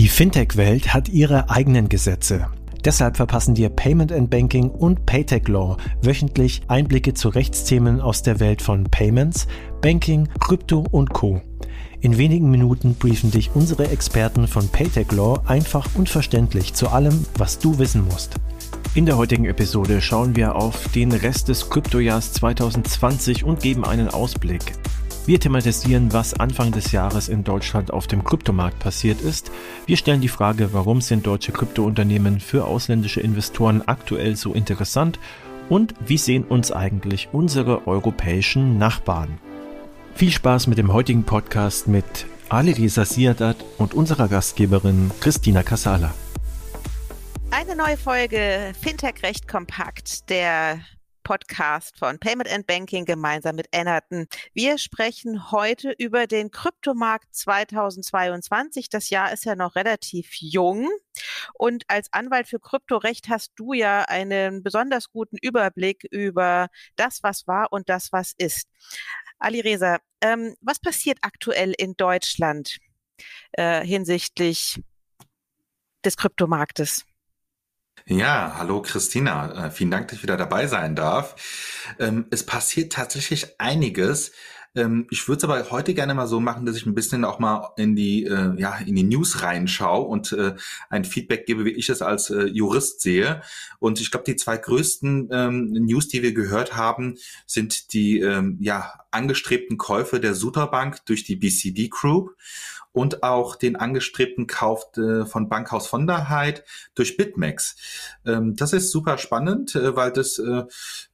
Die Fintech-Welt hat ihre eigenen Gesetze. Deshalb verpassen dir Payment and Banking und Paytech Law wöchentlich Einblicke zu Rechtsthemen aus der Welt von Payments, Banking, Krypto und Co. In wenigen Minuten briefen dich unsere Experten von Paytech Law einfach und verständlich zu allem, was du wissen musst. In der heutigen Episode schauen wir auf den Rest des Kryptojahrs 2020 und geben einen Ausblick. Wir thematisieren, was Anfang des Jahres in Deutschland auf dem Kryptomarkt passiert ist. Wir stellen die Frage, warum sind deutsche Kryptounternehmen für ausländische Investoren aktuell so interessant und wie sehen uns eigentlich unsere europäischen Nachbarn. Viel Spaß mit dem heutigen Podcast mit Ali Reza Siadat und unserer Gastgeberin Christina Casala. Eine neue Folge Fintech Recht Kompakt, der Podcast von Payment and Banking gemeinsam mit Ennerton. Wir sprechen heute über den Kryptomarkt 2022. Das Jahr ist ja noch relativ jung. Und als Anwalt für Kryptorecht hast du ja einen besonders guten Überblick über das, was war und das, was ist. Ali Reza, ähm, was passiert aktuell in Deutschland äh, hinsichtlich des Kryptomarktes? Ja, hallo Christina. Äh, vielen Dank, dass ich wieder dabei sein darf. Ähm, es passiert tatsächlich einiges. Ähm, ich würde es aber heute gerne mal so machen, dass ich ein bisschen auch mal in die, äh, ja, in die News reinschaue und äh, ein Feedback gebe, wie ich es als Jurist sehe. Und ich glaube, die zwei größten ähm, News, die wir gehört haben, sind die ja, angestrebten Käufe der Suter Bank durch die BCD Group und auch den angestrebten Kauf äh, von Bankhaus von der Heid durch Bitmax. Ähm, das ist super spannend, äh, weil das äh,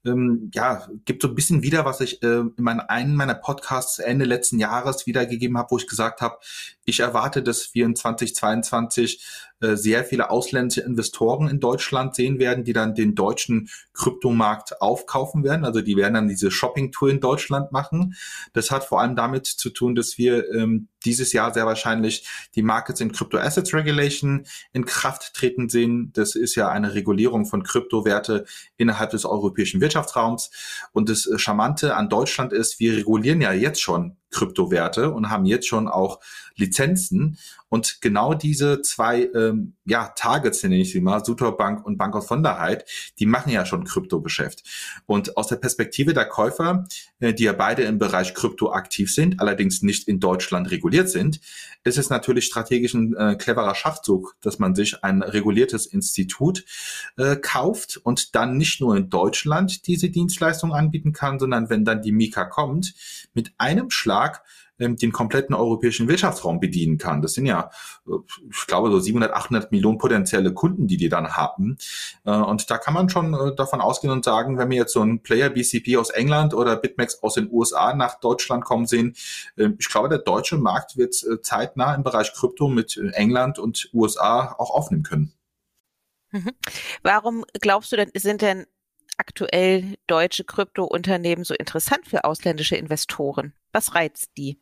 ähm, ja gibt so ein bisschen wieder, was ich in meinen, einen meiner Podcasts Ende letzten Jahres wiedergegeben habe, wo ich gesagt habe, ich erwarte, dass wir in 2022 äh, sehr viele ausländische Investoren in Deutschland sehen werden, die dann den deutschen Kryptomarkt aufkaufen werden. Also die werden dann diese Shopping-Tour in Deutschland machen. Das hat vor allem damit zu tun, dass wir ähm, dieses Jahr sehr wahrscheinlich die Markets in Crypto Assets Regulation in Kraft treten sehen. Das ist ja eine Regulierung von Kryptowerte innerhalb des europäischen Wirtschaftsraums. Und das äh, Charmante an Deutschland ist, wir regulieren ja jetzt schon Kryptowerte und haben jetzt schon auch Lizenzen. Und genau diese zwei ähm, ja, Targets, nenne ich sie mal, Sutorbank und Bank of Sonderheit, die machen ja schon Kryptogeschäft. Und aus der Perspektive der Käufer, äh, die ja beide im Bereich Krypto aktiv sind, allerdings nicht in Deutschland reguliert sind, ist es natürlich strategisch ein äh, cleverer Schachzug, dass man sich ein reguliertes Institut äh, kauft und dann nicht nur in Deutschland diese Dienstleistung anbieten kann, sondern wenn dann die Mika kommt, mit einem Schlag ähm, den kompletten europäischen Wirtschaftsraum bedienen kann. Das sind ja, äh, ich glaube, so 700, 800 Millionen potenzielle Kunden, die die dann haben. Äh, und da kann man schon äh, davon ausgehen und sagen, wenn wir jetzt so einen Player BCP aus England oder BitMEX aus den USA nach Deutschland kommen sehen, ähm, ich glaube, der deutsche Markt wird zeitnah im Bereich Krypto mit England und USA auch aufnehmen können. Mhm. Warum glaubst du denn, sind denn aktuell deutsche Kryptounternehmen so interessant für ausländische Investoren? Was reizt die?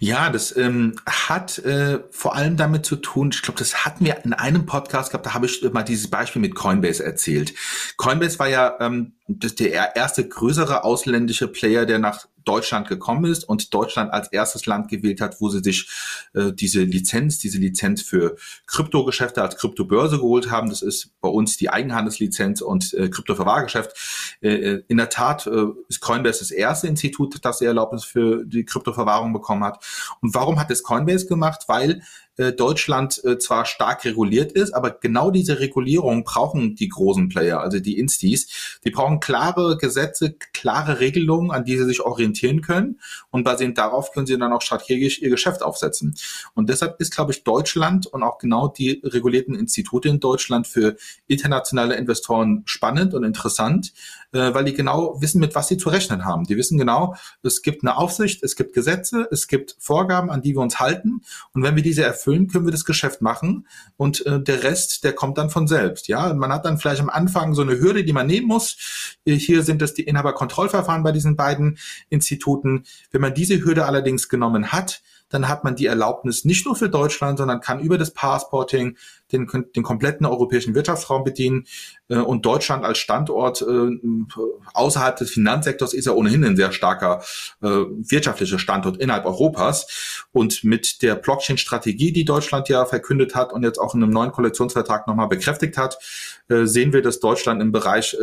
Ja, das ähm, hat äh, vor allem damit zu tun, ich glaube, das hatten wir in einem Podcast gehabt, da habe ich mal dieses Beispiel mit Coinbase erzählt. Coinbase war ja ähm, das der erste größere ausländische Player, der nach Deutschland gekommen ist und Deutschland als erstes Land gewählt hat, wo sie sich äh, diese Lizenz, diese Lizenz für Kryptogeschäfte als Kryptobörse geholt haben. Das ist bei uns die Eigenhandelslizenz und äh, Kryptoverwahrgeschäft. Äh, äh, in der Tat äh, ist Coinbase das erste Institut, das die Erlaubnis für die Kryptoverwahrung bekommen hat. Und warum hat es Coinbase gemacht? Weil äh, Deutschland äh, zwar stark reguliert ist, aber genau diese Regulierung brauchen die großen Player, also die Instis. Die brauchen klare Gesetze, klare Regelungen, an die sie sich orientieren können und basierend darauf können sie dann auch strategisch ihr Geschäft aufsetzen. Und deshalb ist, glaube ich, Deutschland und auch genau die regulierten Institute in Deutschland für internationale Investoren spannend und interessant, äh, weil die genau wissen, mit was sie zu rechnen haben. Die wissen genau, es gibt eine Aufsicht, es gibt Gesetze, es gibt Vorgaben, an die wir uns halten. Und wenn wir diese erfüllen, können wir das Geschäft machen. Und äh, der Rest, der kommt dann von selbst. Ja, man hat dann vielleicht am Anfang so eine Hürde, die man nehmen muss. Äh, hier sind es die Inhaberkontrollverfahren bei diesen beiden Instituten. Wenn man diese Hürde allerdings genommen hat, dann hat man die Erlaubnis nicht nur für Deutschland, sondern kann über das Passporting den, den kompletten europäischen Wirtschaftsraum bedienen. Äh, und Deutschland als Standort äh, außerhalb des Finanzsektors ist ja ohnehin ein sehr starker äh, wirtschaftlicher Standort innerhalb Europas. Und mit der Blockchain-Strategie, die Deutschland ja verkündet hat und jetzt auch in einem neuen Koalitionsvertrag nochmal bekräftigt hat, sehen wir, dass Deutschland im Bereich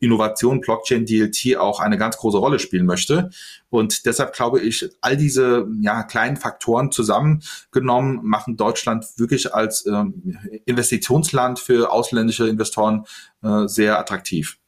Innovation, Blockchain, DLT auch eine ganz große Rolle spielen möchte. Und deshalb glaube ich, all diese ja, kleinen Faktoren zusammengenommen machen Deutschland wirklich als ähm, Investitionsland für ausländische Investoren äh, sehr attraktiv.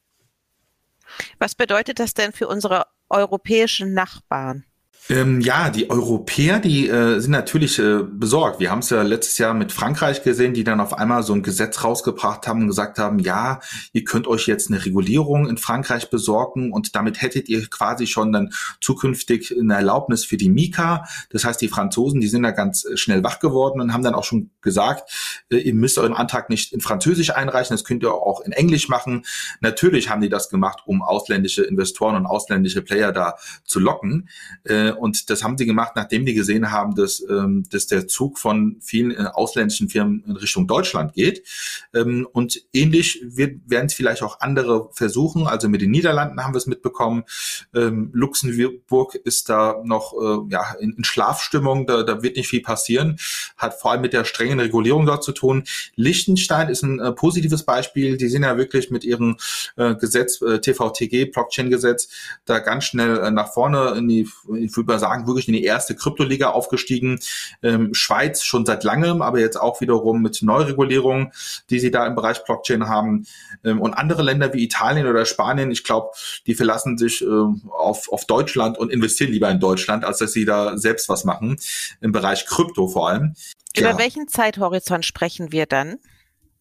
Was bedeutet das denn für unsere europäischen Nachbarn? Ähm, ja, die Europäer, die äh, sind natürlich äh, besorgt. Wir haben es ja letztes Jahr mit Frankreich gesehen, die dann auf einmal so ein Gesetz rausgebracht haben und gesagt haben, ja, ihr könnt euch jetzt eine Regulierung in Frankreich besorgen und damit hättet ihr quasi schon dann zukünftig eine Erlaubnis für die Mika. Das heißt, die Franzosen, die sind da ganz äh, schnell wach geworden und haben dann auch schon gesagt, äh, ihr müsst euren Antrag nicht in Französisch einreichen, das könnt ihr auch in Englisch machen. Natürlich haben die das gemacht, um ausländische Investoren und ausländische Player da zu locken. Äh, und das haben sie gemacht, nachdem die gesehen haben, dass, ähm, dass der Zug von vielen äh, ausländischen Firmen in Richtung Deutschland geht. Ähm, und ähnlich werden es vielleicht auch andere versuchen. Also mit den Niederlanden haben wir es mitbekommen. Ähm, Luxemburg ist da noch äh, ja, in, in Schlafstimmung, da, da wird nicht viel passieren. Hat vor allem mit der strengen Regulierung dort zu tun. Liechtenstein ist ein äh, positives Beispiel. Die sind ja wirklich mit ihrem äh, Gesetz, äh, TVTG, Blockchain-Gesetz, da ganz schnell äh, nach vorne in die, würde mal sagen, wirklich in die erste Kryptoliga aufgestiegen. Ähm, Schweiz schon seit langem, aber jetzt auch wiederum mit Neuregulierungen, die sie da im Bereich Blockchain haben. Ähm, und andere Länder wie Italien oder Spanien, ich glaube, die verlassen sich äh, auf, auf Deutschland und investieren lieber in Deutschland, als dass sie da selbst was machen, im Bereich Krypto vor allem. Über ja. welchen Zeithorizont sprechen wir dann?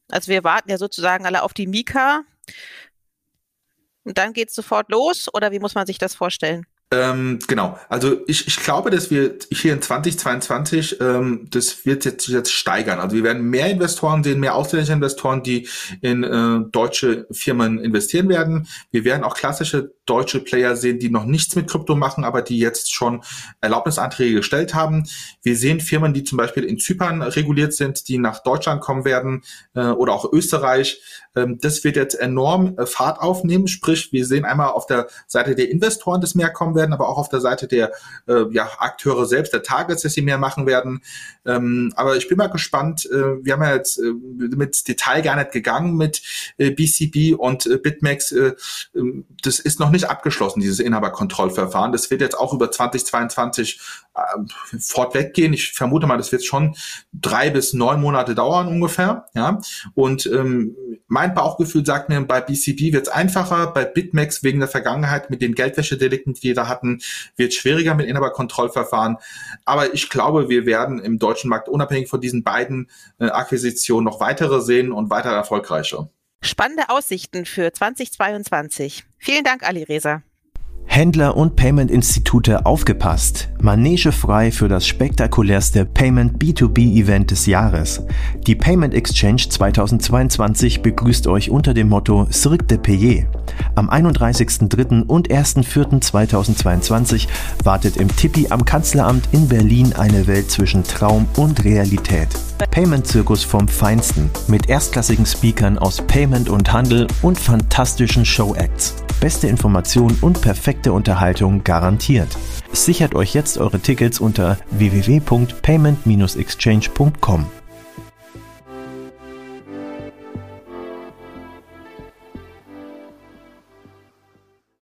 Also wir warten ja sozusagen alle auf die Mika. Und dann geht es sofort los oder wie muss man sich das vorstellen? Ähm, genau, also ich, ich glaube, dass wir hier in 2022, ähm, das wird jetzt, jetzt steigern. Also wir werden mehr Investoren sehen, mehr ausländische Investoren, die in äh, deutsche Firmen investieren werden. Wir werden auch klassische deutsche Player sehen, die noch nichts mit Krypto machen, aber die jetzt schon Erlaubnisanträge gestellt haben. Wir sehen Firmen, die zum Beispiel in Zypern reguliert sind, die nach Deutschland kommen werden äh, oder auch Österreich. Ähm, das wird jetzt enorm äh, Fahrt aufnehmen. Sprich, wir sehen einmal auf der Seite der Investoren, dass mehr kommen werden, aber auch auf der Seite der äh, ja, Akteure selbst, der Targets, dass sie mehr machen werden. Ähm, aber ich bin mal gespannt. Äh, wir haben ja jetzt äh, mit Detail gar nicht gegangen mit äh, BCB und äh, BitMEX. Äh, ähm, das ist noch nicht abgeschlossen, dieses Inhaberkontrollverfahren. Das wird jetzt auch über 2022 äh, fortweg gehen. Ich vermute mal, das wird schon drei bis neun Monate dauern ungefähr. Ja, und ähm, mein Bauchgefühl sagt mir, bei BCB wird es einfacher, bei BitMEX wegen der Vergangenheit mit den Geldwäschedelikten, die wir da hatten, wird schwieriger mit Inhaberkontrollverfahren. Aber ich glaube, wir werden im deutschen Markt unabhängig von diesen beiden äh, Akquisitionen noch weitere sehen und weiter erfolgreicher. Spannende Aussichten für 2022. Vielen Dank, Ali Reza. Händler und Payment-Institute aufgepasst. Manege frei für das spektakulärste Payment B2B-Event des Jahres. Die Payment Exchange 2022 begrüßt euch unter dem Motto Cirque de Payer. Am 31.03. und 1.04.2022 wartet im Tippi am Kanzleramt in Berlin eine Welt zwischen Traum und Realität. Payment-Zirkus vom Feinsten mit erstklassigen Speakern aus Payment und Handel und fantastischen Show-Acts. Beste Informationen und perfekte Unterhaltung garantiert. Sichert euch jetzt eure Tickets unter www.payment-exchange.com.